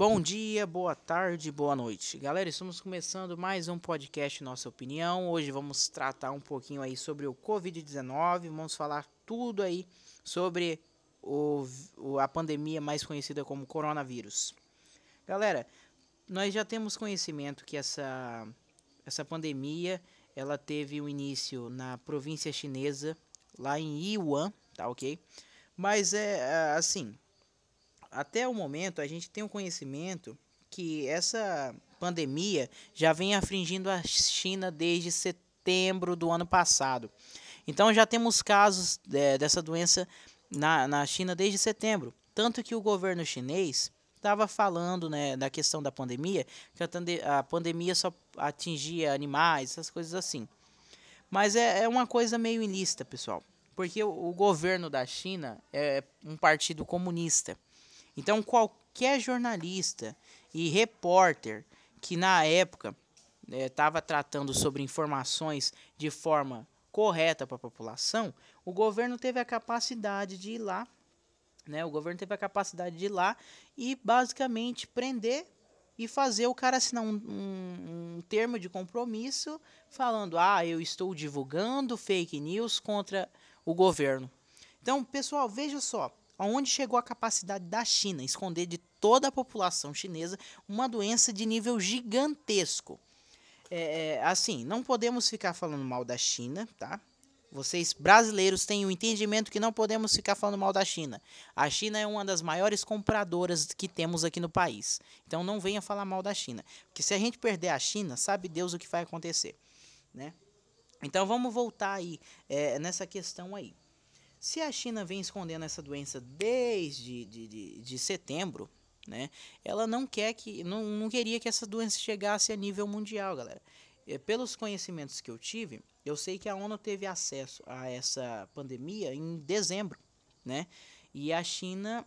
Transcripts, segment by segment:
Bom dia, boa tarde, boa noite. Galera, estamos começando mais um podcast Nossa Opinião. Hoje vamos tratar um pouquinho aí sobre o Covid-19, vamos falar tudo aí sobre o, a pandemia mais conhecida como coronavírus. Galera, nós já temos conhecimento que essa, essa pandemia ela teve o um início na província chinesa, lá em Yuan, tá ok? Mas é assim, até o momento a gente tem um conhecimento que essa pandemia já vem afligindo a China desde setembro do ano passado. Então já temos casos é, dessa doença na, na China desde setembro. Tanto que o governo chinês estava falando né, da questão da pandemia, que a, a, pandemia só atingia animais, essas coisas assim. Mas é, é uma coisa meio ilícita, pessoal. Porque o, o governo da China é um partido comunista. Então, qualquer jornalista e repórter que na época estava é, tratando sobre informações de forma correta para a população, o governo teve a capacidade de ir lá, né? O governo teve a capacidade de ir lá e basicamente prender e fazer o cara assinar um, um, um termo de compromisso falando: ah, eu estou divulgando fake news contra o governo. Então, pessoal, veja só aonde chegou a capacidade da China esconder de toda a população chinesa uma doença de nível gigantesco. É, é, assim, não podemos ficar falando mal da China, tá? Vocês brasileiros têm o entendimento que não podemos ficar falando mal da China. A China é uma das maiores compradoras que temos aqui no país. Então não venha falar mal da China. Porque se a gente perder a China, sabe Deus o que vai acontecer. Né? Então vamos voltar aí é, nessa questão aí. Se a China vem escondendo essa doença desde de, de, de setembro, né, ela não quer que, não, não queria que essa doença chegasse a nível mundial, galera. E, pelos conhecimentos que eu tive, eu sei que a ONU teve acesso a essa pandemia em dezembro, né? E a China,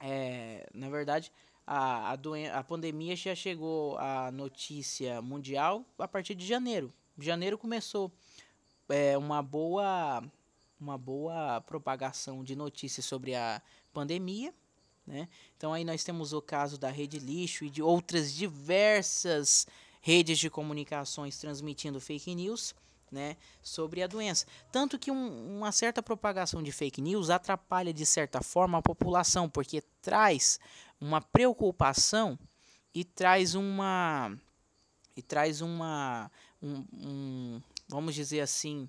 é, na verdade, a, a, a pandemia já chegou à notícia mundial a partir de janeiro. Janeiro começou é, uma boa uma boa propagação de notícias sobre a pandemia. Né? Então aí nós temos o caso da Rede Lixo e de outras diversas redes de comunicações transmitindo fake news né, sobre a doença. Tanto que um, uma certa propagação de fake news atrapalha de certa forma a população, porque traz uma preocupação e traz uma e traz uma um, um vamos dizer assim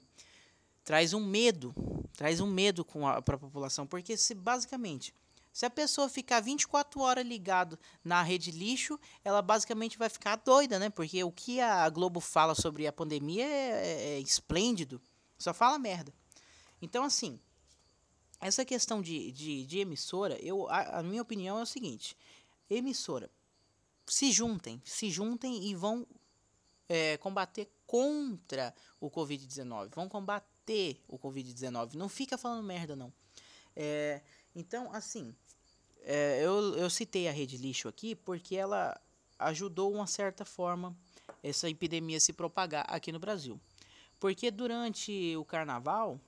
traz um medo, traz um medo para a população, porque se basicamente se a pessoa ficar 24 horas ligado na rede lixo, ela basicamente vai ficar doida, né? Porque o que a Globo fala sobre a pandemia é, é, é esplêndido, só fala merda. Então, assim, essa questão de, de, de emissora, eu, a, a, minha opinião é o seguinte: emissora, se juntem, se juntem e vão é, combater contra o Covid-19, vão combater ter o Covid-19. Não fica falando merda, não. É, então, assim, é, eu, eu citei a Rede Lixo aqui porque ela ajudou, uma certa forma, essa epidemia se propagar aqui no Brasil. Porque durante o carnaval,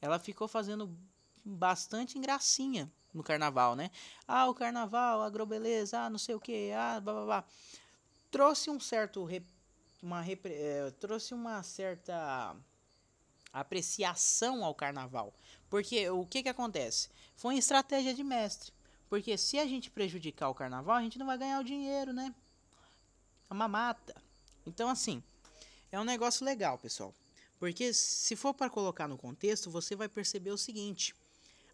ela ficou fazendo bastante gracinha no carnaval, né? Ah, o carnaval, agrobeleza, ah, não sei o que, ah, blá, blá, blá. Trouxe um certo. Uma, é, trouxe uma certa apreciação ao carnaval. Porque o que, que acontece? Foi uma estratégia de mestre. Porque se a gente prejudicar o carnaval, a gente não vai ganhar o dinheiro, né? É uma mata. Então, assim, é um negócio legal, pessoal. Porque se for para colocar no contexto, você vai perceber o seguinte: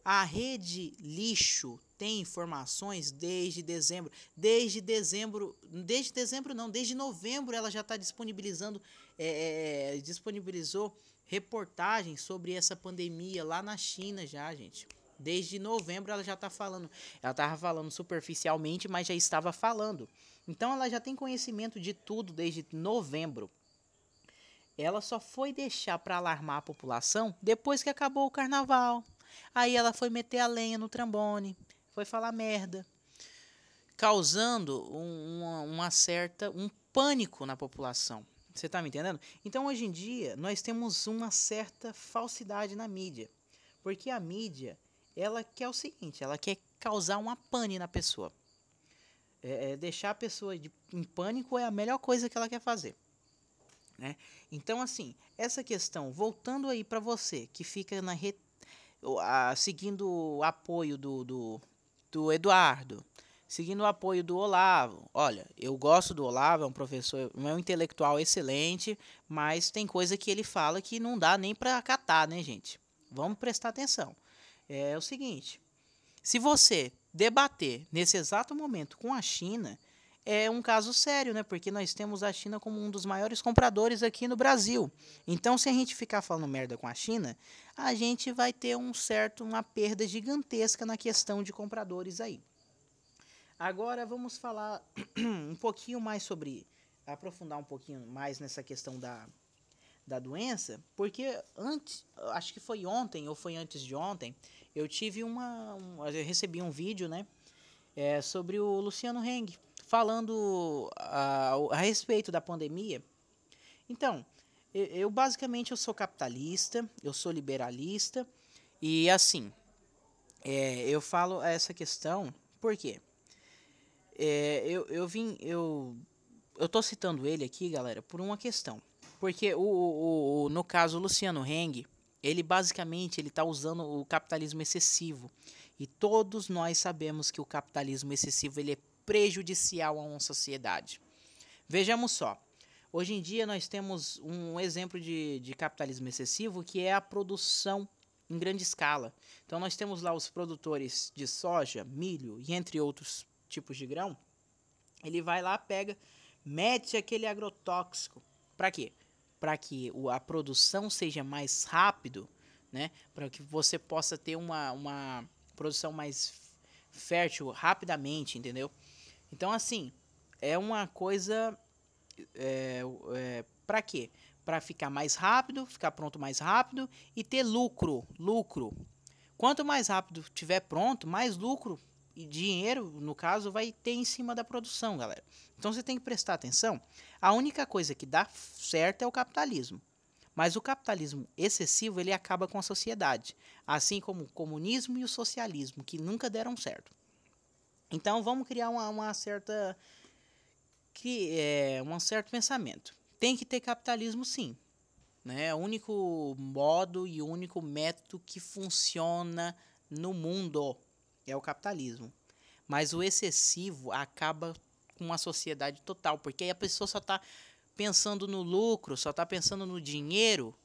a rede lixo tem informações desde dezembro. Desde dezembro, desde dezembro não, desde novembro ela já está disponibilizando, é, disponibilizou reportagens sobre essa pandemia lá na China já, gente. Desde novembro ela já está falando. Ela estava falando superficialmente, mas já estava falando. Então ela já tem conhecimento de tudo desde novembro. Ela só foi deixar para alarmar a população depois que acabou o carnaval. Aí ela foi meter a lenha no trambone, foi falar merda, causando um, uma, uma certa um pânico na população. Você está me entendendo? Então, hoje em dia, nós temos uma certa falsidade na mídia. Porque a mídia, ela quer o seguinte, ela quer causar uma pane na pessoa. É, é deixar a pessoa de, em pânico é a melhor coisa que ela quer fazer. Né? Então, assim, essa questão, voltando aí para você que fica na re, a, seguindo o apoio do, do, do Eduardo, seguindo o apoio do Olavo. Olha, eu gosto do Olavo, é um professor, é um intelectual excelente, mas tem coisa que ele fala que não dá nem para acatar, né, gente? Vamos prestar atenção. É o seguinte: se você debater nesse exato momento com a China, é um caso sério, né? Porque nós temos a China como um dos maiores compradores aqui no Brasil. Então, se a gente ficar falando merda com a China, a gente vai ter um certo uma perda gigantesca na questão de compradores aí. Agora vamos falar um pouquinho mais sobre aprofundar um pouquinho mais nessa questão da da doença, porque antes, acho que foi ontem ou foi antes de ontem, eu tive uma, um, eu recebi um vídeo, né, é, sobre o Luciano Heng, falando a, a respeito da pandemia. Então, eu, eu, basicamente eu sou capitalista, eu sou liberalista e assim, é, eu falo essa questão porque é, eu, eu vim, eu, eu tô citando ele aqui, galera, por uma questão. Porque o, o, o no caso o Luciano Heng, ele basicamente ele está usando o capitalismo excessivo. E todos nós sabemos que o capitalismo excessivo ele é prejudicial a uma sociedade. Vejamos só. Hoje em dia nós temos um exemplo de, de capitalismo excessivo que é a produção em grande escala. Então nós temos lá os produtores de soja, milho e entre outros tipos de grão. Ele vai lá, pega, mete aquele agrotóxico. Para quê? Para que a produção seja mais rápido, né? Para que você possa ter uma, uma produção mais fértil rapidamente, entendeu? Então, assim, é uma coisa. É, é, para quê? Para ficar mais rápido, ficar pronto mais rápido e ter lucro. Lucro. Quanto mais rápido tiver pronto, mais lucro dinheiro, no caso, vai ter em cima da produção, galera. Então você tem que prestar atenção. A única coisa que dá certo é o capitalismo. Mas o capitalismo excessivo ele acaba com a sociedade, assim como o comunismo e o socialismo, que nunca deram certo. Então vamos criar uma, uma certa que é um certo pensamento. Tem que ter capitalismo sim. Né? O único modo e o único método que funciona no mundo é o capitalismo. Mas o excessivo acaba com uma sociedade total, porque aí a pessoa só está pensando no lucro, só está pensando no dinheiro.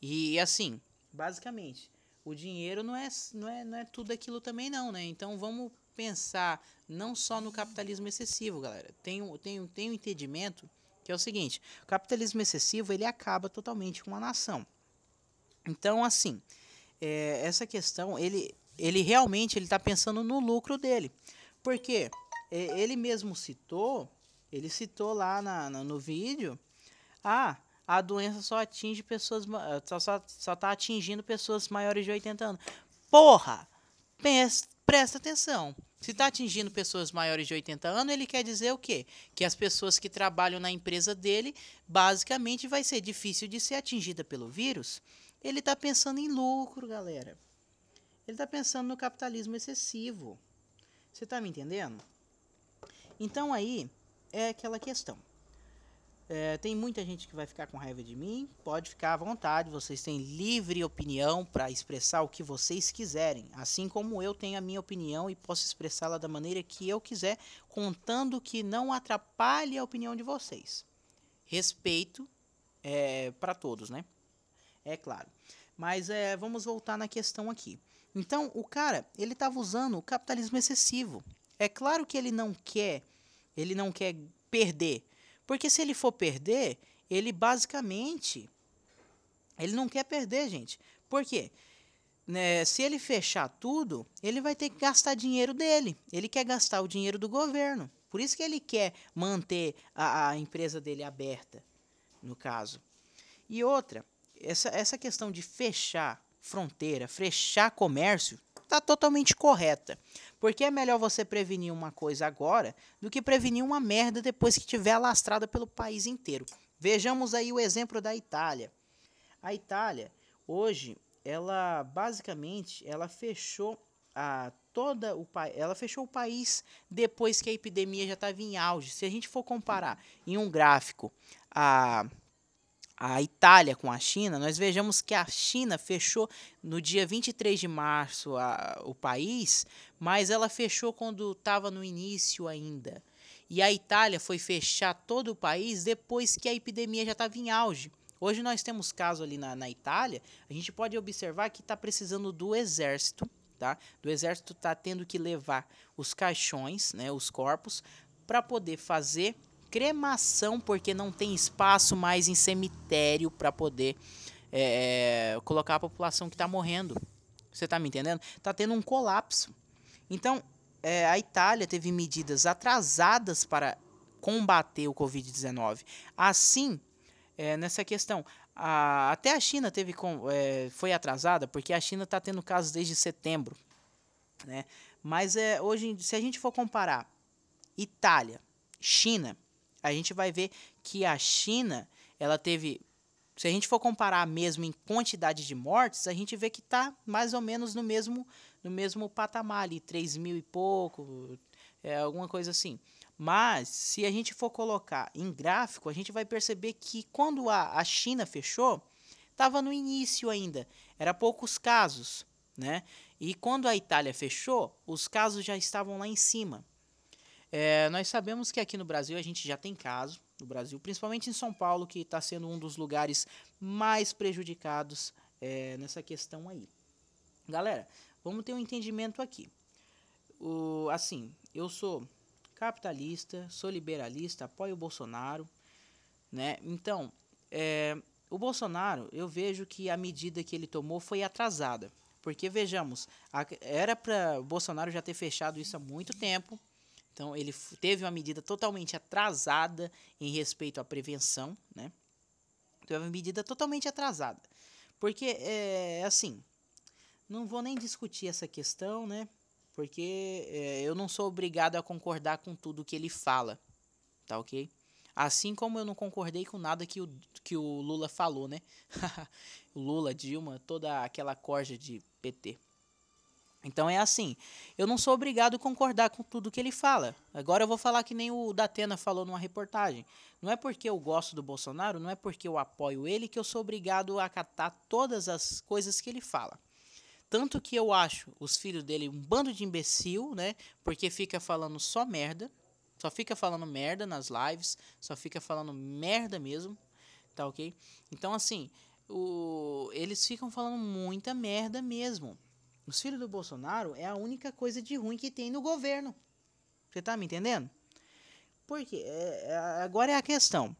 E assim, basicamente, o dinheiro não é, não é, não é tudo aquilo também não, né? Então vamos pensar não só no capitalismo excessivo, galera. Tem, tem, tem um entendimento que é o seguinte: o capitalismo excessivo ele acaba totalmente com uma nação. Então, assim, é, essa questão, ele, ele realmente ele está pensando no lucro dele. Porque é, ele mesmo citou, ele citou lá na, na, no vídeo, ah, a doença só atinge pessoas, só, só, só tá atingindo pessoas maiores de 80 anos. Porra! Pensa, presta atenção. Se está atingindo pessoas maiores de 80 anos, ele quer dizer o quê? Que as pessoas que trabalham na empresa dele, basicamente, vai ser difícil de ser atingida pelo vírus. Ele está pensando em lucro, galera. Ele está pensando no capitalismo excessivo. Você está me entendendo? Então aí é aquela questão. É, tem muita gente que vai ficar com raiva de mim. Pode ficar à vontade. Vocês têm livre opinião para expressar o que vocês quiserem. Assim como eu tenho a minha opinião e posso expressá-la da maneira que eu quiser, contando que não atrapalhe a opinião de vocês. Respeito é, para todos, né? É claro. Mas é, vamos voltar na questão aqui. Então, o cara, ele estava usando o capitalismo excessivo. É claro que ele não quer, ele não quer perder porque se ele for perder, ele basicamente ele não quer perder, gente. Por quê? Né, se ele fechar tudo, ele vai ter que gastar dinheiro dele. Ele quer gastar o dinheiro do governo. Por isso que ele quer manter a, a empresa dele aberta, no caso. E outra, essa, essa questão de fechar fronteira, fechar comércio, está totalmente correta. Porque é melhor você prevenir uma coisa agora do que prevenir uma merda depois que tiver alastrada pelo país inteiro. Vejamos aí o exemplo da Itália. A Itália, hoje, ela basicamente ela fechou a toda o ela fechou o país depois que a epidemia já estava em auge. Se a gente for comparar em um gráfico a a Itália com a China, nós vejamos que a China fechou no dia 23 de março a, o país, mas ela fechou quando estava no início ainda. E a Itália foi fechar todo o país depois que a epidemia já estava em auge. Hoje nós temos caso ali na, na Itália, a gente pode observar que está precisando do exército, tá? Do exército está tendo que levar os caixões, né, os corpos, para poder fazer cremação, porque não tem espaço mais em cemitério para poder é, colocar a população que está morrendo. Você está me entendendo? Está tendo um colapso. Então, é, a Itália teve medidas atrasadas para combater o Covid-19. Assim, é, nessa questão. A, até a China teve com, é, foi atrasada, porque a China está tendo casos desde setembro. Né? Mas é, hoje, se a gente for comparar Itália, China, a gente vai ver que a China ela teve. Se a gente for comparar mesmo em quantidade de mortes, a gente vê que está mais ou menos no mesmo, no mesmo patamar ali, 3 mil e pouco, é, alguma coisa assim. Mas, se a gente for colocar em gráfico, a gente vai perceber que quando a, a China fechou, estava no início ainda, era poucos casos, né? E quando a Itália fechou, os casos já estavam lá em cima. É, nós sabemos que aqui no Brasil a gente já tem caso, no Brasil, principalmente em São Paulo, que está sendo um dos lugares mais prejudicados é, nessa questão aí. Galera, vamos ter um entendimento aqui. O, assim, eu sou capitalista, sou liberalista, apoio o Bolsonaro, né? Então, é, o Bolsonaro, eu vejo que a medida que ele tomou foi atrasada. Porque, vejamos, a, era para Bolsonaro já ter fechado isso há muito tempo. Então, ele teve uma medida totalmente atrasada em respeito à prevenção, né? Teve uma medida totalmente atrasada. Porque, é assim, não vou nem discutir essa questão, né? porque é, eu não sou obrigado a concordar com tudo que ele fala, tá ok? Assim como eu não concordei com nada que o, que o Lula falou, né? Lula, Dilma, toda aquela corja de PT. Então é assim, eu não sou obrigado a concordar com tudo que ele fala. Agora eu vou falar que nem o Datena falou numa reportagem. Não é porque eu gosto do Bolsonaro, não é porque eu apoio ele que eu sou obrigado a acatar todas as coisas que ele fala. Tanto que eu acho os filhos dele um bando de imbecil, né? Porque fica falando só merda. Só fica falando merda nas lives. Só fica falando merda mesmo. Tá ok? Então, assim, o, eles ficam falando muita merda mesmo. Os filhos do Bolsonaro é a única coisa de ruim que tem no governo. Você tá me entendendo? Porque é, é, agora é a questão.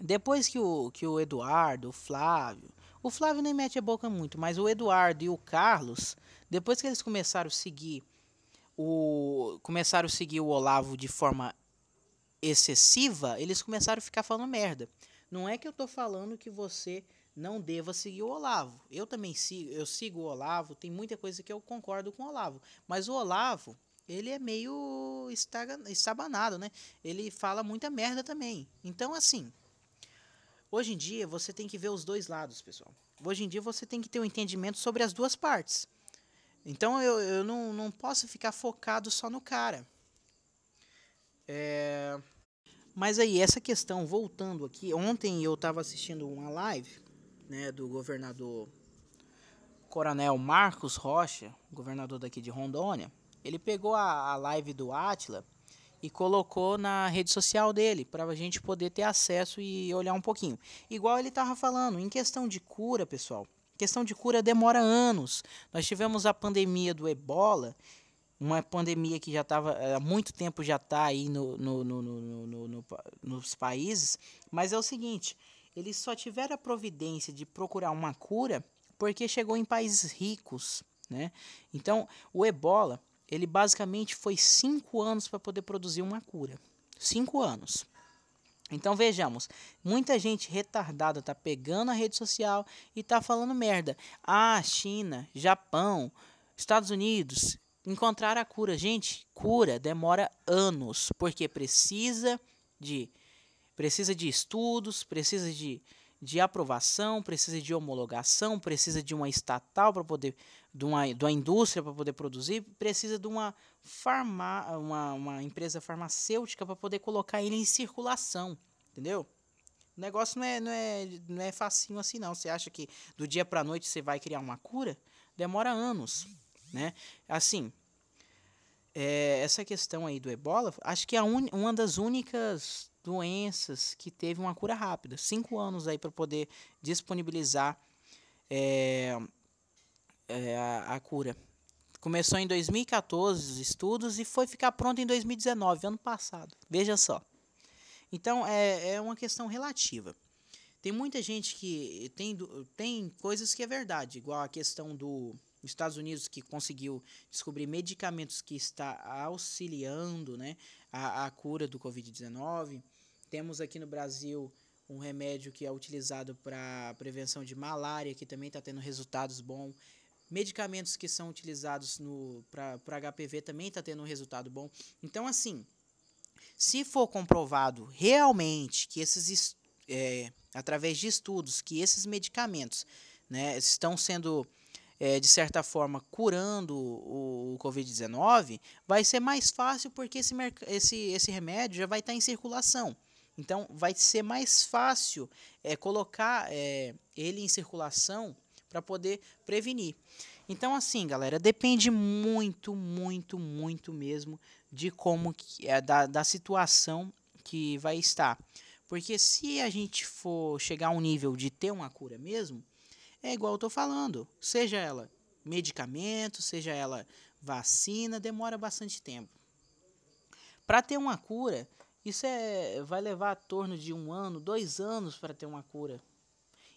Depois que o, que o Eduardo, o Flávio, o Flávio nem mete a boca muito, mas o Eduardo e o Carlos, depois que eles começaram a seguir o começaram a seguir o Olavo de forma excessiva, eles começaram a ficar falando merda. Não é que eu tô falando que você não deva seguir o Olavo. Eu também sigo, eu sigo o Olavo, tem muita coisa que eu concordo com o Olavo, mas o Olavo, ele é meio estabanado, né? Ele fala muita merda também. Então assim, Hoje em dia você tem que ver os dois lados, pessoal. Hoje em dia você tem que ter um entendimento sobre as duas partes. Então eu, eu não, não posso ficar focado só no cara. É... Mas aí, essa questão, voltando aqui, ontem eu estava assistindo uma live né, do governador Coronel Marcos Rocha, governador daqui de Rondônia. Ele pegou a, a live do Atila e colocou na rede social dele para a gente poder ter acesso e olhar um pouquinho. Igual ele estava falando, em questão de cura, pessoal, questão de cura demora anos. Nós tivemos a pandemia do Ebola, uma pandemia que já estava há muito tempo já está aí no, no, no, nos países, mas é o seguinte, eles só tiveram a providência de procurar uma cura porque chegou em países ricos, né? Então, o Ebola ele basicamente foi cinco anos para poder produzir uma cura. Cinco anos. Então vejamos, muita gente retardada tá pegando a rede social e tá falando merda. Ah, China, Japão, Estados Unidos encontraram a cura. Gente, cura demora anos, porque precisa de precisa de estudos, precisa de, de aprovação, precisa de homologação, precisa de uma estatal para poder de uma, de uma indústria para poder produzir, precisa de uma, farma, uma, uma empresa farmacêutica para poder colocar ele em circulação, entendeu? O negócio não é, não é, não é facinho assim não. Você acha que do dia para noite você vai criar uma cura? Demora anos, né? Assim, é, essa questão aí do ebola, acho que é un, uma das únicas doenças que teve uma cura rápida. Cinco anos aí para poder disponibilizar é, é, a, a, cura. Começou em 2014 os estudos e foi ficar pronto em 2019, ano passado. Veja só. Então é, é uma questão relativa. Tem muita gente que tem, tem coisas que é verdade, igual a questão do Estados Unidos que conseguiu descobrir medicamentos que está auxiliando né, a, a cura do Covid-19. Temos aqui no Brasil um remédio que é utilizado para prevenção de malária, que também está tendo resultados bons. Medicamentos que são utilizados para HPV também está tendo um resultado bom. Então, assim, se for comprovado realmente que esses, é, através de estudos, que esses medicamentos né, estão sendo, é, de certa forma, curando o, o Covid-19, vai ser mais fácil porque esse, esse, esse remédio já vai estar em circulação. Então, vai ser mais fácil é, colocar é, ele em circulação para poder prevenir. Então, assim, galera, depende muito, muito, muito mesmo de como que é da, da situação que vai estar. Porque se a gente for chegar a um nível de ter uma cura mesmo, é igual eu tô falando, seja ela medicamento, seja ela vacina, demora bastante tempo. Para ter uma cura, isso é, vai levar a torno de um ano, dois anos para ter uma cura.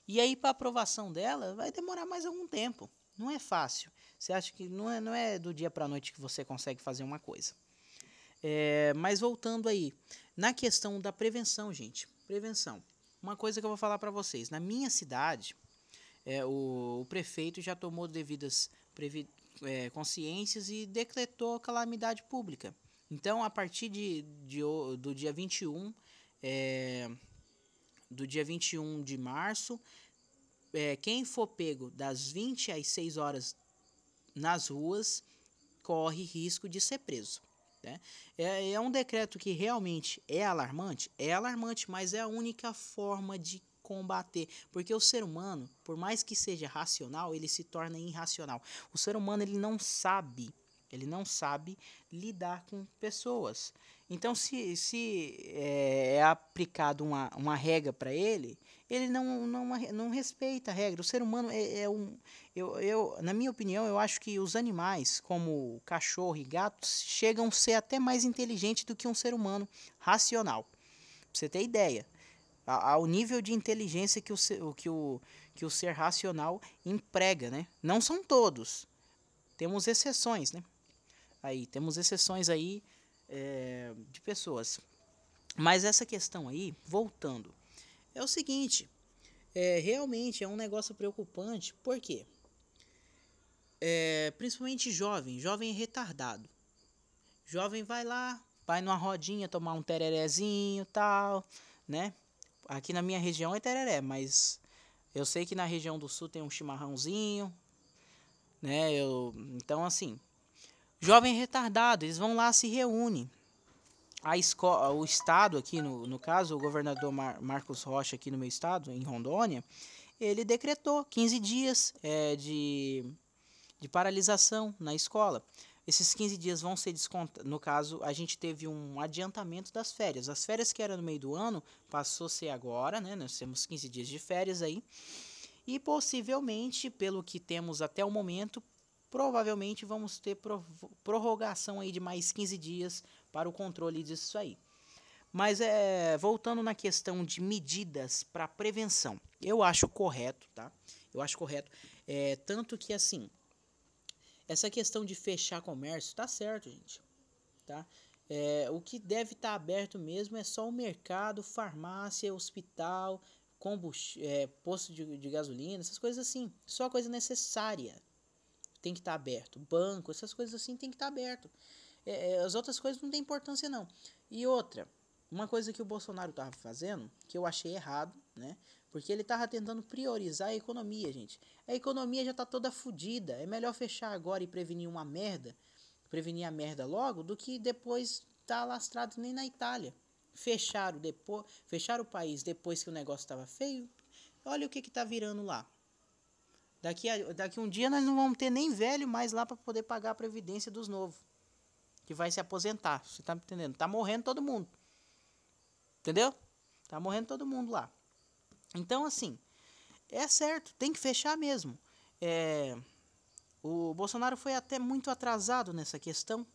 E aí, para aprovação dela, vai demorar mais algum tempo. Não é fácil. Você acha que não é, não é do dia para a noite que você consegue fazer uma coisa. É, mas voltando aí, na questão da prevenção, gente. Prevenção. Uma coisa que eu vou falar para vocês. Na minha cidade, é, o, o, prefeito já tomou devidas previ, é, consciências e decretou calamidade pública. Então, a partir de, de, do dia 21, é, do dia 21 de março, é, quem for pego das 20 às 6 horas nas ruas corre risco de ser preso. Né? É, é um decreto que realmente é alarmante? É alarmante, mas é a única forma de combater, porque o ser humano, por mais que seja racional, ele se torna irracional. O ser humano ele não sabe ele não sabe lidar com pessoas. Então, se, se é, é aplicado uma, uma regra para ele, ele não, não, não respeita a regra. O ser humano é, é, um. Eu, eu, na minha opinião, eu acho que os animais, como cachorro e gato, chegam a ser até mais inteligentes do que um ser humano racional. Pra você ter ideia. Ao nível de inteligência que o, que, o, que o ser racional emprega, né? Não são todos. Temos exceções, né? Aí. Temos exceções aí é, de pessoas. Mas essa questão aí, voltando, é o seguinte: é, realmente é um negócio preocupante, por quê? É, principalmente jovem, jovem retardado. Jovem vai lá, vai numa rodinha tomar um tererezinho tal, né? Aqui na minha região é tereré, mas eu sei que na região do sul tem um chimarrãozinho, né? Eu, então, assim, Jovem retardado, eles vão lá, se reúnem. A escola, o estado aqui, no, no caso, o governador Mar Marcos Rocha aqui no meu estado, em Rondônia, ele decretou 15 dias é, de, de paralisação na escola. Esses 15 dias vão ser descontados. No caso, a gente teve um adiantamento das férias. As férias que eram no meio do ano passou a ser agora, né? Nós temos 15 dias de férias aí. E possivelmente, pelo que temos até o momento, provavelmente vamos ter prorrogação aí de mais 15 dias para o controle disso aí. Mas é, voltando na questão de medidas para prevenção, eu acho correto, tá? Eu acho correto. É, tanto que assim, essa questão de fechar comércio tá certo, gente. Tá? É, o que deve estar tá aberto mesmo é só o mercado, farmácia, hospital, é, posto de, de gasolina, essas coisas assim. Só coisa necessária, tem que estar tá aberto. Banco, essas coisas assim tem que estar tá aberto. É, é, as outras coisas não tem importância não. E outra, uma coisa que o Bolsonaro estava fazendo, que eu achei errado, né? Porque ele estava tentando priorizar a economia, gente. A economia já está toda fodida. É melhor fechar agora e prevenir uma merda, prevenir a merda logo, do que depois tá lastrado nem na Itália. Fecharam depois, fecharam o país depois que o negócio estava feio. Olha o que que tá virando lá. Daqui a, daqui um dia nós não vamos ter nem velho mais lá para poder pagar a previdência dos novos. Que vai se aposentar. Você tá me entendendo? Tá morrendo todo mundo. Entendeu? Tá morrendo todo mundo lá. Então, assim, é certo, tem que fechar mesmo. É, o Bolsonaro foi até muito atrasado nessa questão.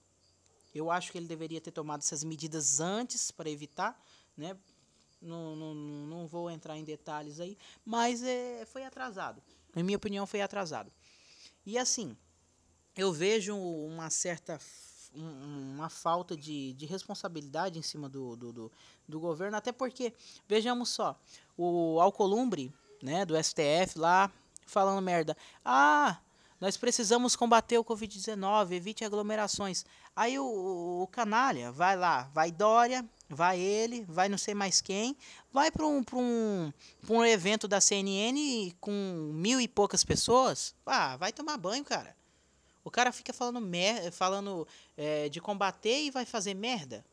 Eu acho que ele deveria ter tomado essas medidas antes para evitar, né? Não, não, não vou entrar em detalhes aí, mas é, foi atrasado. Na minha opinião, foi atrasado. E assim, eu vejo uma certa uma falta de, de responsabilidade em cima do, do, do, do, governo, até porque, vejamos só, o Alcolumbre, né, do STF lá, falando merda. Ah, nós precisamos combater o Covid-19, evite aglomerações. Aí o, o, canalha vai lá, vai Dória, vai ele, vai não sei mais quem, vai para um, um, um evento da CNN com mil e poucas pessoas. Ah, vai tomar banho, cara. O cara fica falando, mer falando é, de combater e vai fazer merda.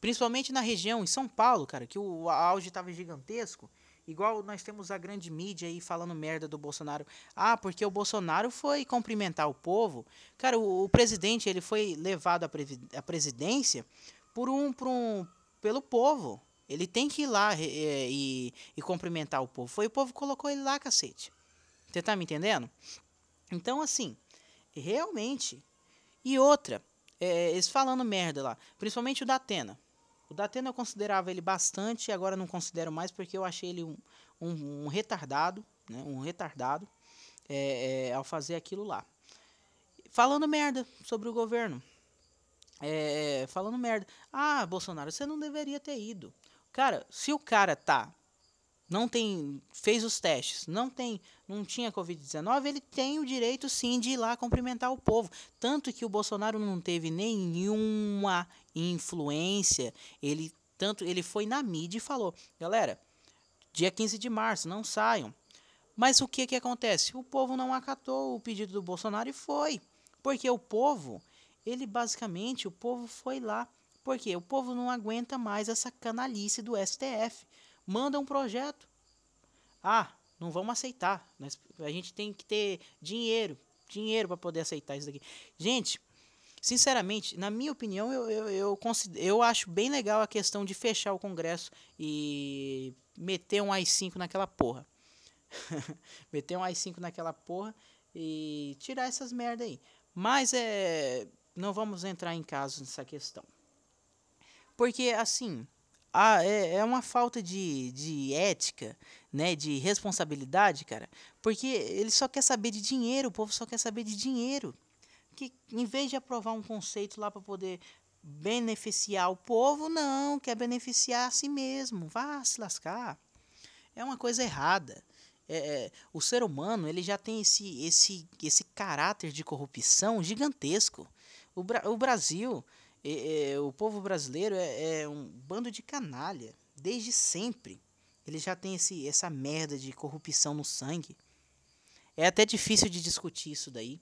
Principalmente na região, em São Paulo, cara, que o auge estava gigantesco. Igual nós temos a grande mídia aí falando merda do Bolsonaro. Ah, porque o Bolsonaro foi cumprimentar o povo. Cara, o, o presidente ele foi levado à, à presidência por um, por um, pelo povo. Ele tem que ir lá e, e, e cumprimentar o povo. Foi o povo que colocou ele lá, cacete. Você tá me entendendo? Então, assim, realmente. E outra, é, eles falando merda lá, principalmente o da Atena. O Datena eu considerava ele bastante, agora não considero mais porque eu achei ele um, um, um retardado, né? um retardado é, é, ao fazer aquilo lá. Falando merda sobre o governo. É, falando merda. Ah, Bolsonaro, você não deveria ter ido. Cara, se o cara tá não tem fez os testes, não tem, não tinha COVID-19, ele tem o direito sim de ir lá cumprimentar o povo. Tanto que o Bolsonaro não teve nenhuma influência, ele tanto ele foi na mídia e falou: "Galera, dia 15 de março, não saiam". Mas o que que acontece? O povo não acatou o pedido do Bolsonaro e foi. Porque o povo, ele basicamente, o povo foi lá. Porque o povo não aguenta mais essa canalice do STF manda um projeto. Ah, não vamos aceitar. A gente tem que ter dinheiro, dinheiro para poder aceitar isso daqui. Gente, sinceramente, na minha opinião, eu, eu, eu, eu acho bem legal a questão de fechar o Congresso e meter um AI-5 naquela porra. meter um AI-5 naquela porra e tirar essas merda aí. Mas é, não vamos entrar em casos nessa questão. Porque, assim, ah, é, é uma falta de, de ética, né, de responsabilidade, cara, porque ele só quer saber de dinheiro, o povo só quer saber de dinheiro. Que em vez de aprovar um conceito lá para poder beneficiar o povo, não, quer beneficiar a si mesmo, vá se lascar. É uma coisa errada. É, é o ser humano ele já tem esse, esse, esse caráter de corrupção gigantesco. O, Bra o Brasil é, é, o povo brasileiro é, é, um bando de canalha, desde sempre. Ele já tem esse, essa merda de corrupção no sangue. É até difícil de discutir isso daí,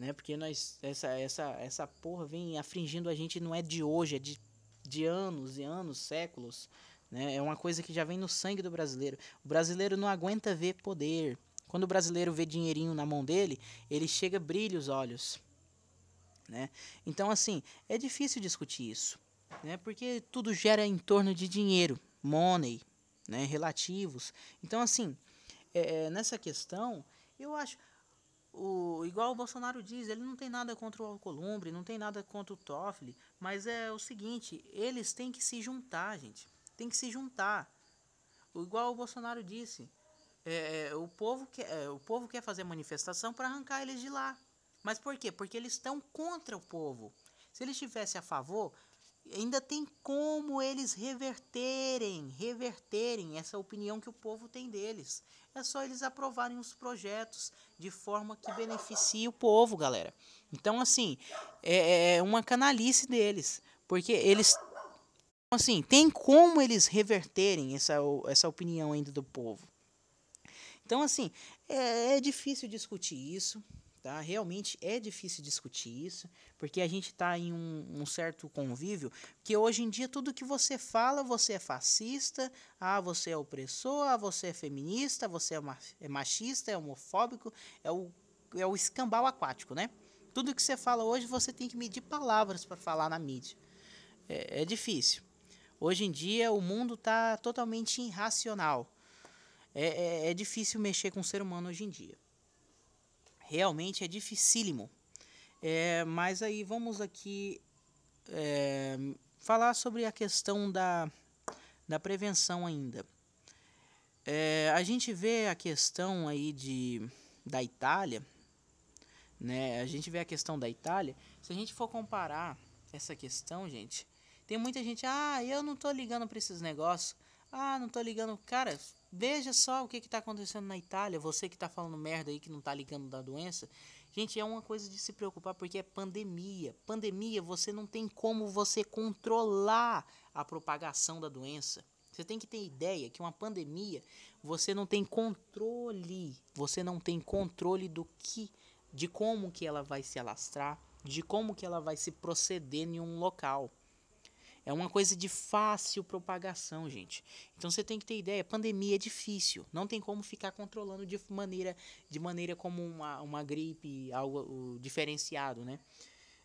né? Porque nós, essa, essa, essa porra vem afligindo a gente não é de hoje, é de, de anos e anos, séculos. Né? É uma coisa que já vem no sangue do brasileiro. O brasileiro não aguenta ver poder. Quando o brasileiro vê dinheirinho na mão dele, ele chega brilha os olhos. Né? Então, assim, é difícil discutir isso, né? porque tudo gera em torno de dinheiro, money, né? relativos. Então, assim, é, é, nessa questão, eu acho. O, igual o Bolsonaro diz, ele não tem nada contra o Alcolumbre, não tem nada contra o Toffoli, mas é o seguinte, eles têm que se juntar, gente. Tem que se juntar. O, igual o Bolsonaro disse, é, é o, povo quer, é, o povo quer fazer manifestação para arrancar eles de lá. Mas por quê? Porque eles estão contra o povo. Se eles estivessem a favor, ainda tem como eles reverterem, reverterem essa opinião que o povo tem deles. É só eles aprovarem os projetos de forma que beneficie o povo, galera. Então, assim, é, é uma canalice deles, porque eles assim, tem como eles reverterem essa, essa opinião ainda do povo. Então, assim, é, é difícil discutir isso, tá? Realmente é difícil discutir isso, porque a gente está em um, um, certo convívio que hoje em dia tudo que você fala, você é fascista, ah, você é opressor, ah, você é feminista, você é, é machista, é homofóbico, é o, é o escambau aquático, né? Tudo que você fala hoje, você tem que medir palavras para falar na mídia. É, é difícil. Hoje em dia o mundo está totalmente irracional. É, é, é, difícil mexer com o ser humano hoje em dia. Realmente é dificílimo. É, mas aí vamos aqui é, falar sobre a questão da, da prevenção ainda. É, a gente vê a questão aí de, da Itália, né? A gente vê a questão da Itália. Se a gente for comparar essa questão, gente, tem muita gente, ah, eu não tô ligando para esses negócios. Ah, não tô ligando. Cara, veja só o que, que tá acontecendo na Itália. Você que tá falando merda aí que não tá ligando da doença. Gente, é uma coisa de se preocupar porque é pandemia. Pandemia, você não tem como você controlar a propagação da doença. Você tem que ter ideia que uma pandemia, você não tem controle. Você não tem controle do que, de como que ela vai se alastrar, de como que ela vai se proceder em um local. É uma coisa de fácil propagação, gente. Então você tem que ter ideia, pandemia é difícil, não tem como ficar controlando de maneira de maneira como uma, uma gripe, algo diferenciado, né?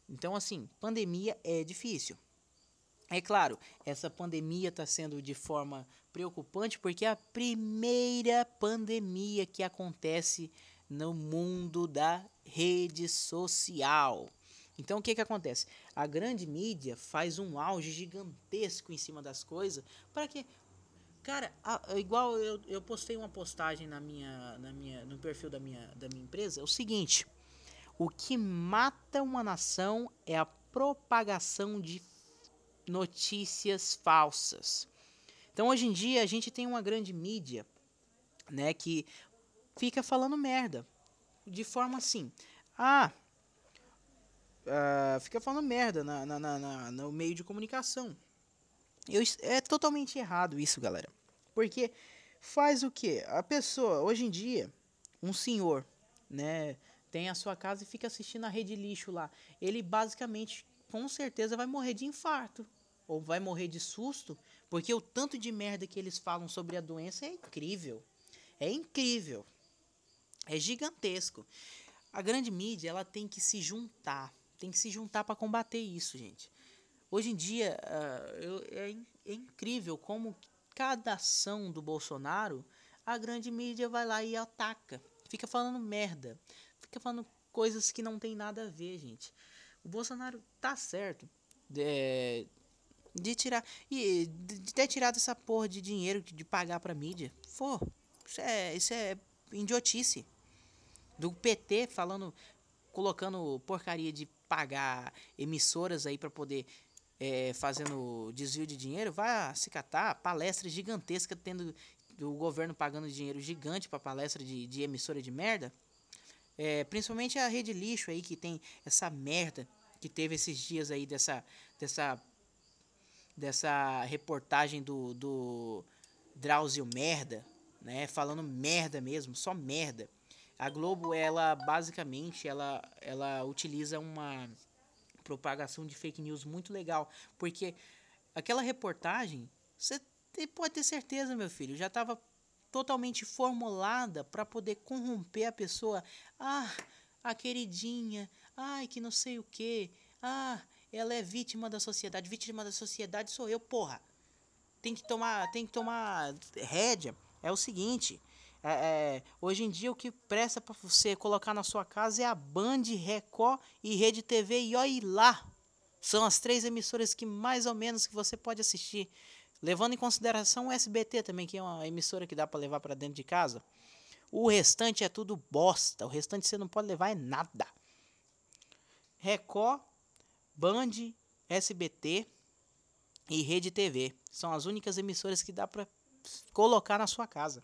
Então assim, pandemia é difícil. É claro, essa pandemia está sendo de forma preocupante porque é a primeira pandemia que acontece no mundo da rede social. Então o que, que acontece? A grande mídia faz um auge gigantesco em cima das coisas para que. Cara, a, igual eu, eu postei uma postagem na minha, na minha, no perfil da minha, da minha empresa, é o seguinte: o que mata uma nação é a propagação de notícias falsas. Então hoje em dia a gente tem uma grande mídia, né, que fica falando merda de forma assim: ah, uh, fica falando merda na, na, na, no meio de comunicação. Eu, é totalmente errado isso, galera. Porque faz o que? A pessoa, hoje em dia, um senhor, né, tem a sua casa e fica assistindo a rede lixo lá. Ele basicamente, com certeza, vai morrer de infarto. Ou vai morrer de susto, porque o tanto de merda que eles falam sobre a doença é incrível. É incrível. É gigantesco. A grande mídia, ela tem que se juntar tem que se juntar para combater isso, gente. Hoje em dia, uh, é, é incrível como cada ação do Bolsonaro, a grande mídia vai lá e ataca. Fica falando merda. Fica falando coisas que não tem nada a ver, gente. O Bolsonaro tá certo de, de tirar. E de ter tirado essa porra de dinheiro de pagar pra mídia. Pô, isso é, isso é idiotice. Do PT falando, colocando porcaria de pagar emissoras aí para poder é, fazendo desvio de dinheiro, vai se catar palestra gigantesca tendo do governo pagando dinheiro gigante para palestra de, de emissora de merda. É, principalmente a rede lixo aí que tem essa merda que teve esses dias aí dessa dessa dessa reportagem do, do Drauzio Merda, né, falando merda mesmo, só merda. A Globo, ela basicamente, ela, ela utiliza uma propagação de fake news muito legal, porque aquela reportagem, você pode ter certeza, meu filho, já estava totalmente formulada para poder corromper a pessoa. Ah, a queridinha, ai, que não sei o que, ah, ela é vítima da sociedade, vítima da sociedade sou eu, porra. Tem que tomar, tem que tomar rédea. É o seguinte, é, é, hoje em dia o que presta para você colocar na sua casa é a Band, Record e Rede TV e olhe lá. São as três emissoras que mais ou menos que você pode assistir. Levando em consideração o SBT também, que é uma emissora que dá para levar para dentro de casa. O restante é tudo bosta. O restante você não pode levar é nada. Record, Band, SBT e Rede TV são as únicas emissoras que dá para colocar na sua casa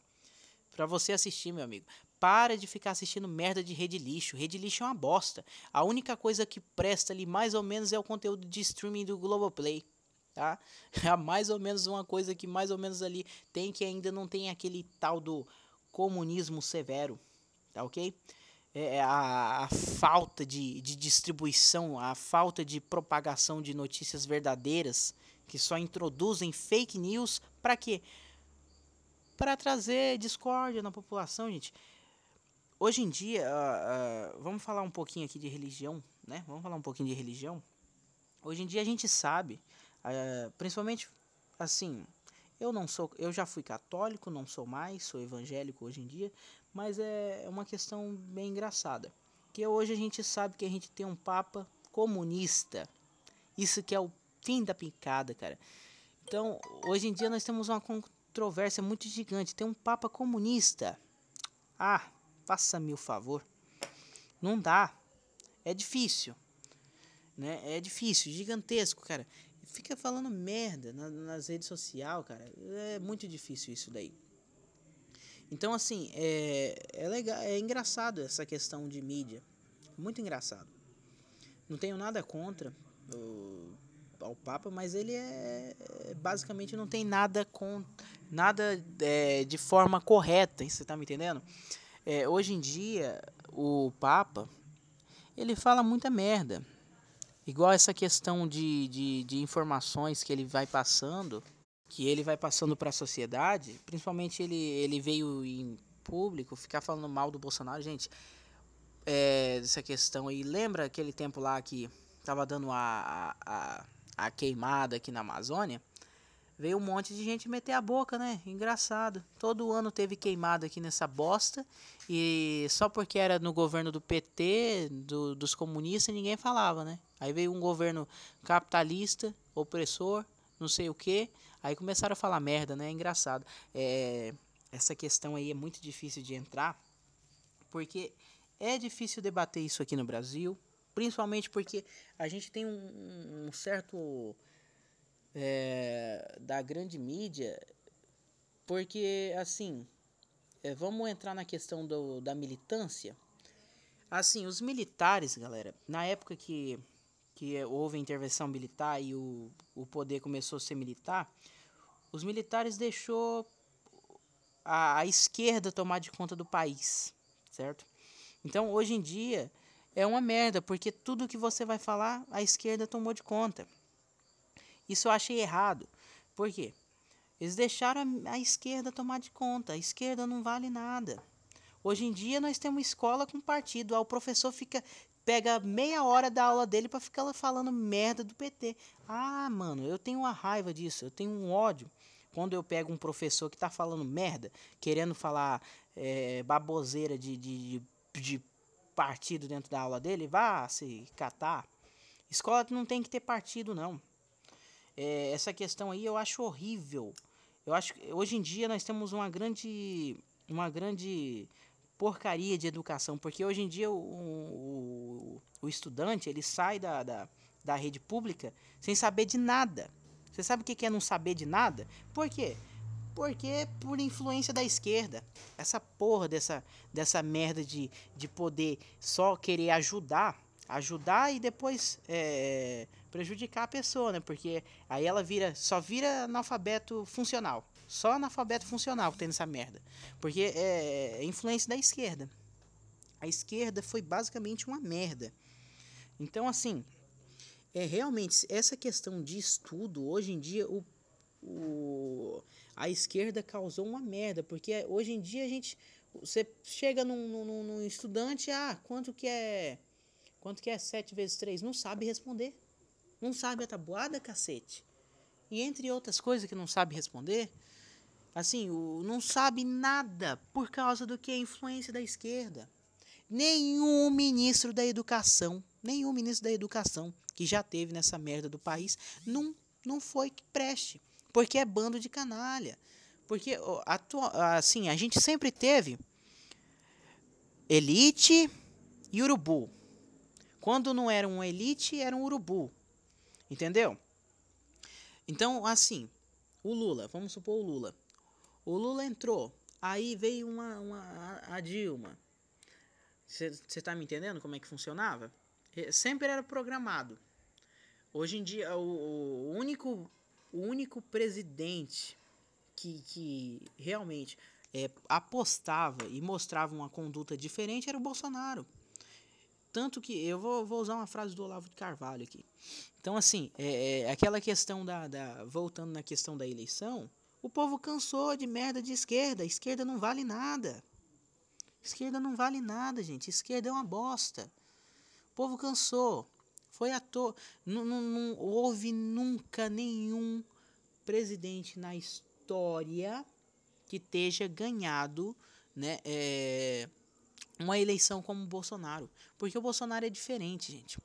para você assistir, meu amigo. Para de ficar assistindo merda de rede lixo. Rede lixo é uma bosta. A única coisa que presta ali mais ou menos é o conteúdo de streaming do Globoplay. tá? É mais ou menos uma coisa que mais ou menos ali tem que ainda não tem aquele tal do comunismo severo, tá ok? É, é a, a falta de, de distribuição, a falta de propagação de notícias verdadeiras que só introduzem fake news para quê? Para trazer discórdia na população, gente. Hoje em dia, uh, uh, vamos falar um pouquinho aqui de religião, né? Vamos falar um pouquinho de religião. Hoje em dia a gente sabe, uh, principalmente assim, eu não sou, eu já fui católico, não sou mais, sou evangélico hoje em dia, mas é uma questão bem engraçada. Que hoje a gente sabe que a gente tem um papa comunista. Isso que é o fim da picada, cara. Então, hoje em dia nós temos uma controvérsia muito gigante. Tem um papa comunista. Ah, faça-me o favor. Não dá. É difícil. Né? É difícil, gigantesco, cara. Fica falando merda na, nas redes sociais, cara. É muito difícil isso daí. Então, assim, é, é legal, é engraçado essa questão de mídia. Muito engraçado. Não tenho nada contra o, ao Papa, mas ele é, é basicamente não tem nada com nada é, de forma correta. Você tá me entendendo? É, hoje em dia, o Papa ele fala muita merda. Igual essa questão de, de, de informações que ele vai passando que ele vai passando para a sociedade, principalmente ele, ele veio em público ficar falando mal do Bolsonaro, gente, é, essa questão aí, lembra aquele tempo lá que tava dando a, a queimada aqui na Amazônia? Veio um monte de gente meter a boca, né? Engraçado. Todo ano teve queimada aqui nessa bosta. E só porque era no governo do PT, do, dos comunistas, ninguém falava, né? Aí veio um governo capitalista, opressor, não sei o que. Aí começaram a falar merda, né? É engraçado. É, essa questão aí é muito difícil de entrar, porque é difícil debater isso aqui no Brasil, principalmente porque a gente tem um, um certo é, da grande mídia, porque assim, é, vamos entrar na questão do, da militância. Assim, os militares, galera, na época que que houve intervenção militar e o, o poder começou a ser militar, os militares deixou a, a esquerda tomar de conta do país, certo? Então, hoje em dia, é uma merda, porque tudo que você vai falar, a esquerda tomou de conta. Isso eu achei errado. Por quê? Eles deixaram a, esquerda tomar de conta. A esquerda não vale nada. Hoje em dia nós temos escola com partido. o professor fica pega meia hora da aula dele para ficar falando merda do PT. Ah, mano, eu tenho uma raiva disso, eu tenho um ódio. Quando eu pego um professor que tá falando merda, querendo falar é, baboseira de, de, de partido dentro da aula dele, vá se catar. Escola não tem que ter partido, não. É, essa questão aí eu acho horrível. Eu acho que hoje em dia nós temos uma grande, uma grande porcaria de educação, porque hoje em dia o, o, o estudante ele sai da, da, da, rede pública sem saber de nada. Você sabe o que é não saber de nada? Por quê? Porque é por influência da esquerda. Essa porra dessa, dessa merda de, de poder só querer ajudar, ajudar e depois é, prejudicar a pessoa, né? Porque aí ela vira, só vira analfabeto funcional. Só analfabeto funcional tem nessa merda. Porque é, é influência da esquerda. A esquerda foi basicamente uma merda. Então, assim, é realmente essa questão de estudo, hoje em dia, o, o, a esquerda causou uma merda. Porque hoje em dia a gente. Você chega num, num, num estudante, ah, quanto que é. Quanto que é 7 vezes 3? Não sabe responder. Não sabe a tabuada, cacete. E entre outras coisas que não sabe responder, assim, o, não sabe nada por causa do que é influência da esquerda. Nenhum ministro da educação, nenhum ministro da educação que já teve nessa merda do país, não, não foi que preste. Porque é bando de canalha. Porque, assim, a gente sempre teve elite e urubu. Quando não era um elite, era um urubu. Entendeu? Então, assim, o Lula, vamos supor o Lula. O Lula entrou, aí veio uma, uma a Dilma. Você está me entendendo como é que funcionava? Sempre era programado. Hoje em dia, o, o único o único presidente que, que realmente é, apostava e mostrava uma conduta diferente era o Bolsonaro. Tanto que eu vou, vou usar uma frase do Olavo de Carvalho aqui. Então, assim, é, é, aquela questão da, da. Voltando na questão da eleição, o povo cansou de merda de esquerda. esquerda não vale nada. Esquerda não vale nada, gente. Esquerda é uma bosta. O povo cansou. Foi à toa. Não, não, não houve nunca nenhum presidente na história que esteja ganhado, né? É, uma eleição como o Bolsonaro. Porque o Bolsonaro é diferente, gente.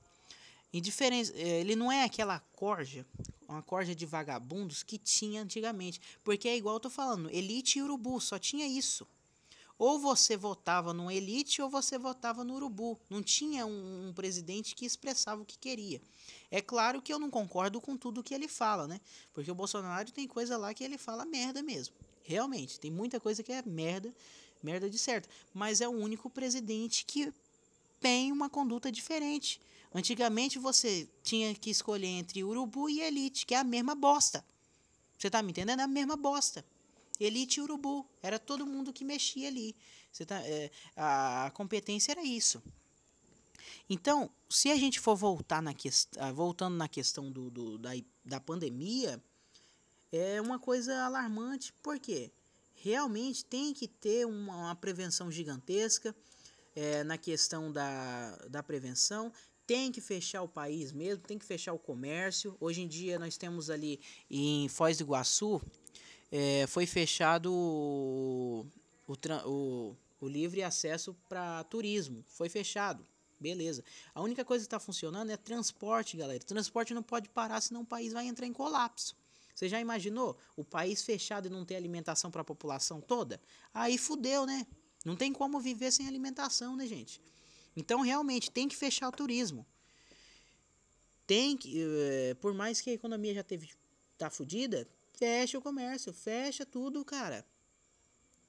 É, ele não é aquela corja, uma corja de vagabundos que tinha antigamente. Porque é igual eu tô falando, elite e urubu, só tinha isso. Ou você votava no elite ou você votava no urubu. Não tinha um, um, presidente que expressava o que queria. É claro que eu não concordo com tudo que ele fala, né? Porque o Bolsonaro tem coisa lá que ele fala merda mesmo. Realmente, tem muita coisa que é merda merda de certo. Mas é o único presidente que tem uma conduta diferente. Antigamente você tinha que escolher entre urubu e elite, que é a mesma bosta. Você tá me entendendo? É a mesma bosta. Elite urubu. Era todo mundo que mexia ali. Tá, é, a, competência era isso. Então, se a gente for voltar na questão, voltando na questão do, do, da, da pandemia, é uma coisa alarmante. Por quê? realmente tem que ter uma, uma prevenção gigantesca é, na questão da, da prevenção. Tem que fechar o país mesmo, tem que fechar o comércio. Hoje em dia nós temos ali em Foz do Iguaçu, é, foi fechado o, o, o, livre acesso para turismo. Foi fechado. Beleza. A única coisa que está funcionando é transporte, galera. Transporte não pode parar, senão o país vai entrar em colapso. Você já imaginou o país fechado e não ter alimentação para a população toda? Aí fudeu, né? Não tem como viver sem alimentação, né, gente? Então, realmente, tem que fechar o turismo. Tem que, eh, por mais que a economia já teve tá fudida, fecha o comércio, fecha tudo, cara.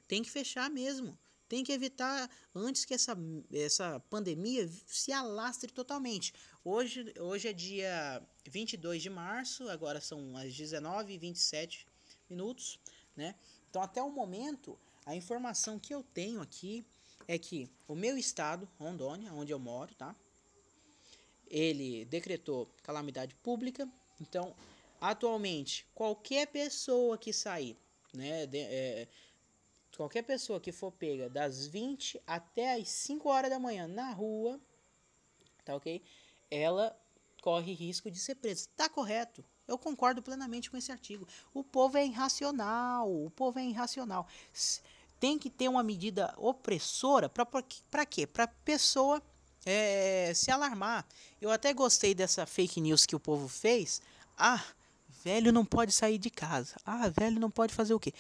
Tem que fechar mesmo. Tem que evitar antes que essa, essa pandemia se alastre totalmente. Hoje, hoje é dia 22 de março, agora são as 19 e 27 minutos, né? Então, até o momento, a informação que eu tenho aqui é que o meu estado, Rondônia, onde eu moro, tá? Ele decretou calamidade pública. Então, atualmente, qualquer pessoa que sair, né, de, é, qualquer pessoa que for pega das 20 até as 5 horas da manhã na rua, tá ok? Ela corre risco de ser presa. Tá correto. Eu concordo plenamente com esse artigo. O povo é irracional. O povo é irracional. Tem que ter uma medida opressora para quê? Para pessoa é, se alarmar. Eu até gostei dessa fake news que o povo fez. Ah, velho não pode sair de casa. Ah, velho não pode fazer o quê?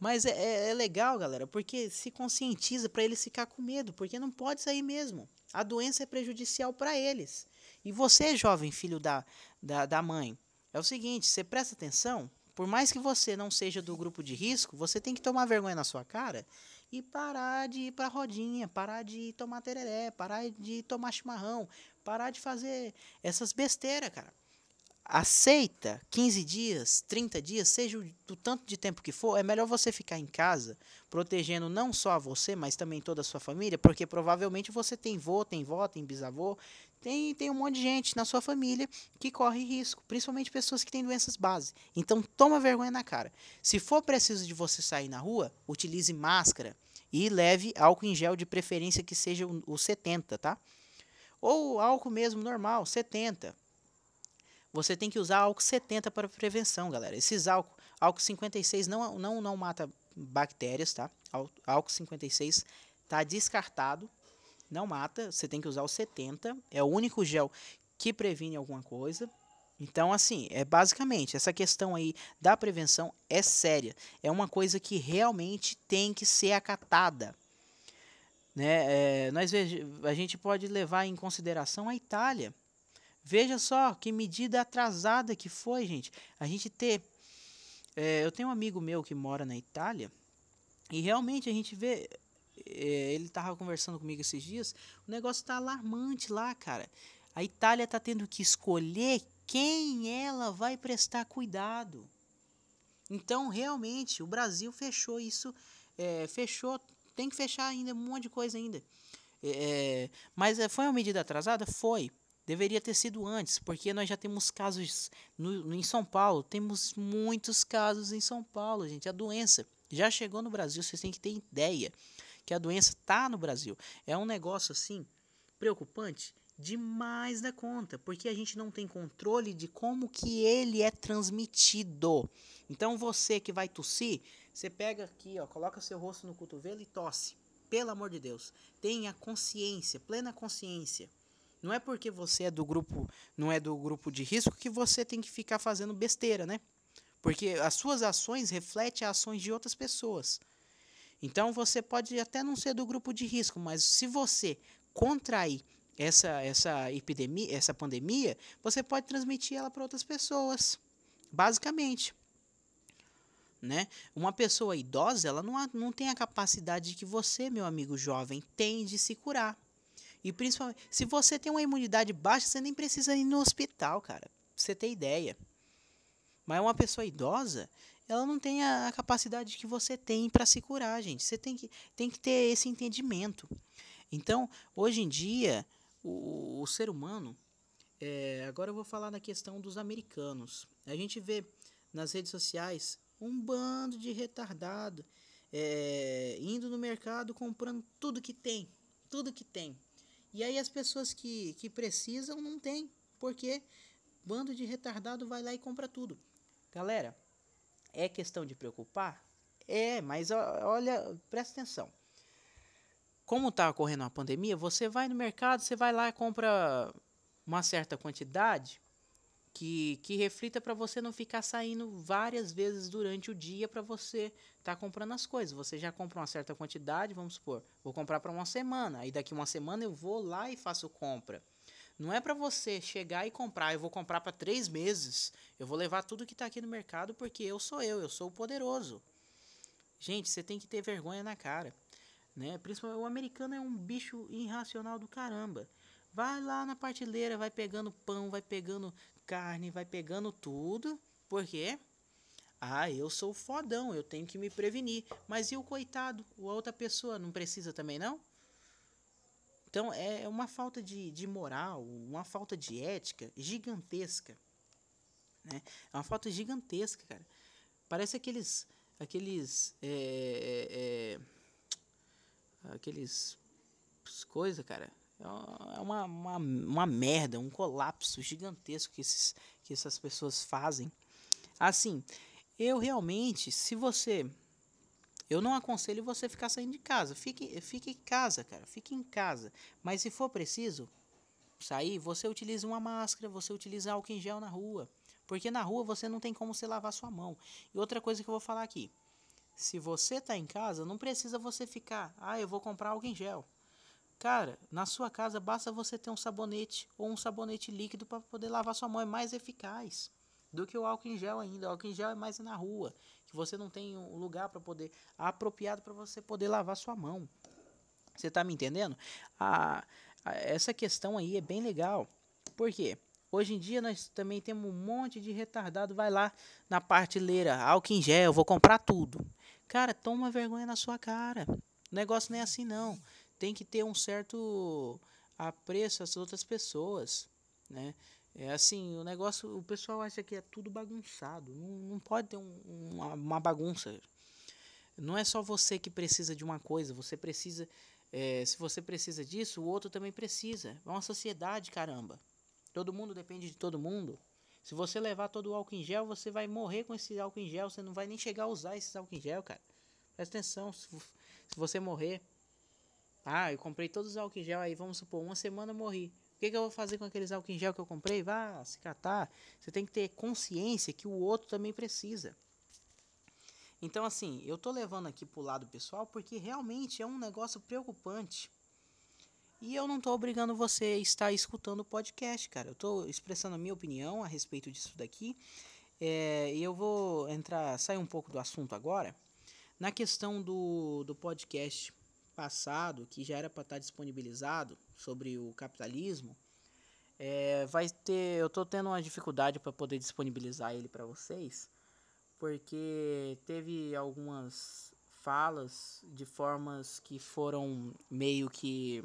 Mas é, é, é legal, galera, porque se conscientiza para eles ficar com medo, porque não pode sair mesmo. A doença é prejudicial para eles. E você, jovem filho da, da, da mãe, é o seguinte: você presta atenção, por mais que você não seja do grupo de risco, você tem que tomar vergonha na sua cara e parar de ir para rodinha, parar de tomar tereré, parar de tomar chimarrão, parar de fazer essas besteiras, cara aceita 15 dias, 30 dias, seja o tanto de tempo que for, é melhor você ficar em casa, protegendo não só a você, mas também toda a sua família, porque provavelmente você tem vô, tem vó, tem bisavô, tem, tem um monte de gente na sua família que corre risco, principalmente pessoas que têm doenças base. Então toma vergonha na cara. Se for preciso de você sair na rua, utilize máscara e leve álcool em gel de preferência que seja o, o 70, tá? Ou álcool mesmo normal, 70 você tem que usar álcool 70 para prevenção, galera. Esses álcool, álcool 56 não, não, não mata bactérias, tá? Álcool 56 tá descartado, não mata, você tem que usar o 70, é o único gel que previne alguma coisa. Então, assim, é basicamente essa questão aí da prevenção é séria. É uma coisa que realmente tem que ser acatada. Né? É, nós a gente pode levar em consideração a Itália. Veja só que medida atrasada que foi, gente. A gente ter. É, eu tenho um amigo meu que mora na Itália e realmente a gente vê. É, ele estava conversando comigo esses dias. O negócio está alarmante lá, cara. A Itália está tendo que escolher quem ela vai prestar cuidado. Então, realmente, o Brasil fechou isso, é, fechou, tem que fechar ainda um monte de coisa ainda. É, mas é, foi uma medida atrasada? Foi. Deveria ter sido antes, porque nós já temos casos no, em São Paulo, temos muitos casos em São Paulo, gente. A doença já chegou no Brasil, vocês têm que ter ideia que a doença está no Brasil. É um negócio assim preocupante demais da conta, porque a gente não tem controle de como que ele é transmitido. Então você que vai tossir, você pega aqui, ó, coloca seu rosto no cotovelo e tosse. Pelo amor de Deus, tenha consciência, plena consciência. Não é porque você é do grupo, não é do grupo de risco que você tem que ficar fazendo besteira, né? Porque as suas ações refletem as ações de outras pessoas. Então você pode até não ser do grupo de risco, mas se você contrair essa, essa epidemia, essa pandemia, você pode transmitir ela para outras pessoas, basicamente. Né? Uma pessoa idosa, ela não, não tem a capacidade que você, meu amigo jovem, tem de se curar. E principalmente, se você tem uma imunidade baixa, você nem precisa ir no hospital, cara. Pra você ter ideia. Mas uma pessoa idosa, ela não tem a, capacidade que você tem para se curar, gente. Você tem que, tem que ter esse entendimento. Então, hoje em dia, o, o ser humano. É, agora eu vou falar na questão dos americanos. A gente vê nas redes sociais um bando de retardado é, indo no mercado comprando tudo que tem, tudo que tem. E aí as pessoas que, que precisam não tem, porque bando de retardado vai lá e compra tudo. Galera, é questão de preocupar? É, mas olha, presta atenção como está ocorrendo uma pandemia, você vai no mercado, você vai lá e compra uma certa quantidade que, que reflita para você não ficar saindo várias vezes durante o dia para você estar tá comprando as coisas. Você já compra uma certa quantidade, vamos supor, vou comprar para uma semana, aí daqui uma semana eu vou lá e faço compra. Não é para você chegar e comprar, eu vou comprar para três meses, eu vou levar tudo que está aqui no mercado porque eu sou eu, eu sou o poderoso. Gente, você tem que ter vergonha na cara né? Principalmente o americano é um bicho irracional do caramba. Vai lá na partilheira, vai pegando pão, vai pegando carne, vai pegando tudo. Por quê? Ah, eu sou fodão, eu tenho que me prevenir. Mas e o coitado? A outra pessoa não precisa também, não? Então é uma falta de, de moral, uma falta de ética gigantesca. Né? É uma falta gigantesca, cara. Parece aqueles. aqueles é, é, aqueles coisa, cara. É uma, uma, uma merda, um colapso gigantesco que, esses, que essas pessoas fazem. Assim, eu realmente, se você. Eu não aconselho você ficar saindo de casa. Fique, fique em casa, cara. Fique em casa. Mas se for preciso sair, você utiliza uma máscara, você utiliza álcool em gel na rua. Porque na rua você não tem como você lavar sua mão. E outra coisa que eu vou falar aqui. Se você está em casa, não precisa você ficar, ah, eu vou comprar álcool em gel. Cara, na sua casa basta você ter um sabonete ou um sabonete líquido para poder lavar sua mão. É mais eficaz do que o álcool em gel ainda. O álcool em gel é mais na rua, que você não tem um lugar para poder apropriado para você poder lavar sua mão. Você está me entendendo? A, essa questão aí é bem legal. Por quê? Hoje em dia nós também temos um monte de retardado. Vai lá na partilheira, álcool em gel, vou comprar tudo. Cara, toma vergonha na sua cara. O negócio não é assim, não. Tem que ter um certo apreço às outras pessoas, né? É assim, o negócio, o pessoal acha que é tudo bagunçado. Não, não pode ter um, uma, uma, bagunça. Não é só você que precisa de uma coisa, você precisa. É, se você precisa disso, o outro também precisa. É uma sociedade, caramba. Todo mundo depende de todo mundo. Se você levar todo o álcool em gel, você vai morrer com esse álcool em gel. Você não vai nem chegar a usar esse álcool em gel, cara. Presta atenção. Se, se você morrer. Ah, eu comprei todos os álcool em gel aí, vamos supor, uma semana eu morri. O que, que eu vou fazer com aqueles álcool em gel que eu comprei? Vá se catar. Você tem que ter consciência que o outro também precisa. Então, assim, eu tô levando aqui pro lado pessoal porque realmente é um negócio preocupante. E eu não estou obrigando você a estar escutando o podcast, cara. Eu estou expressando a minha opinião a respeito disso daqui. É, e eu vou entrar, sair um pouco do assunto agora. Na questão do, do podcast passado, que já era para estar tá disponibilizado sobre o capitalismo, é, vai ter, eu estou tendo uma dificuldade para poder disponibilizar ele para vocês, porque teve algumas falas de formas que foram meio que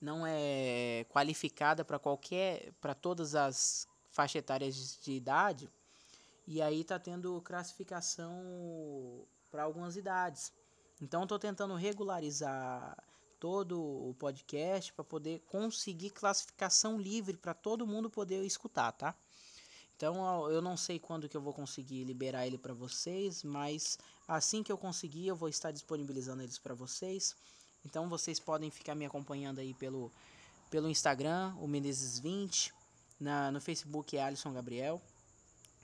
não é qualificada para qualquer para todas as faixas etárias de idade e aí tá tendo classificação para algumas idades. Então estou tentando regularizar todo o podcast para poder conseguir classificação livre para todo mundo poder escutar, tá? Então eu não sei quando que eu vou conseguir liberar ele para vocês, mas assim que eu conseguir eu vou estar disponibilizando eles para vocês. Então vocês podem ficar me acompanhando aí pelo, pelo Instagram, o Menezes20, na, no Facebook é Alisson Gabriel,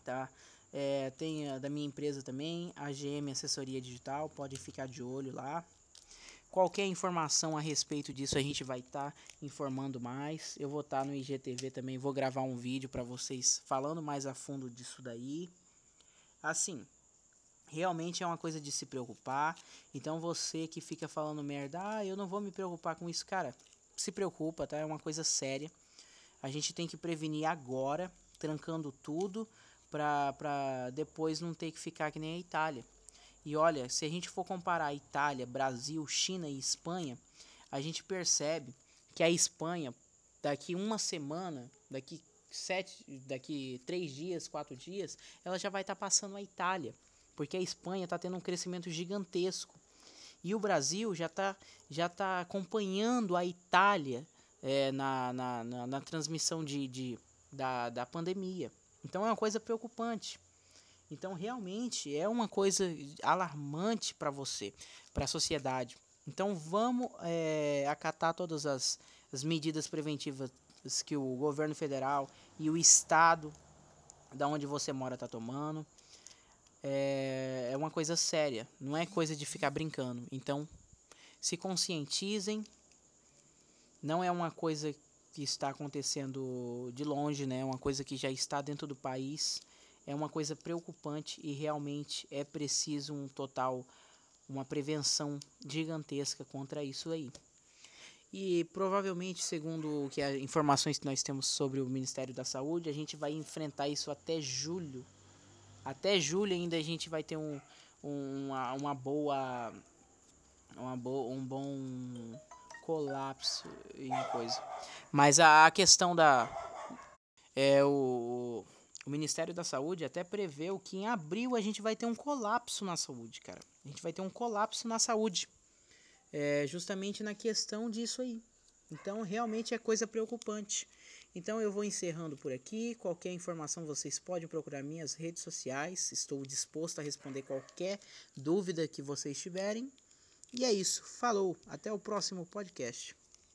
tá? É, tem a da minha empresa também, a GM Assessoria Digital, pode ficar de olho lá. Qualquer informação a respeito disso a gente vai estar tá informando mais. Eu vou estar tá no IGTV também, vou gravar um vídeo para vocês falando mais a fundo disso daí. Assim, realmente é uma coisa de se preocupar. Então você que fica falando merda, ah, eu não vou me preocupar com isso, cara, se preocupa, tá? É uma coisa séria. A gente tem que prevenir agora, trancando tudo, pra, pra depois não ter que ficar que nem a Itália. E olha, se a gente for comparar Itália, Brasil, China e Espanha, a gente percebe que a Espanha, daqui uma semana, daqui sete, daqui três dias, quatro dias, ela já vai estar tá passando a Itália, porque a Espanha está tendo um crescimento gigantesco. E o Brasil já está já tá acompanhando a Itália é, na, na, na, na, transmissão de, de, da, da pandemia. Então é uma coisa preocupante. Então, realmente é uma coisa alarmante para você, para a sociedade. Então, vamos é, acatar todas as, as medidas preventivas que o governo federal e o estado da onde você mora está tomando. É, é uma coisa séria, não é coisa de ficar brincando. Então, se conscientizem. Não é uma coisa que está acontecendo de longe, né? Uma coisa que já está dentro do país é uma coisa preocupante e realmente é preciso um total, uma prevenção gigantesca contra isso aí. E provavelmente, segundo que as informações que nós temos sobre o Ministério da Saúde, a gente vai enfrentar isso até julho. Até julho ainda a gente vai ter um, um uma, uma boa, uma boa, um bom colapso em coisa. Mas a, a questão da é o o Ministério da Saúde até preveu que em abril a gente vai ter um colapso na saúde, cara. A gente vai ter um colapso na saúde. É, justamente na questão disso aí. Então, realmente é coisa preocupante. Então, eu vou encerrando por aqui. Qualquer informação vocês podem procurar minhas redes sociais. Estou disposto a responder qualquer dúvida que vocês tiverem. E é isso. Falou. Até o próximo podcast.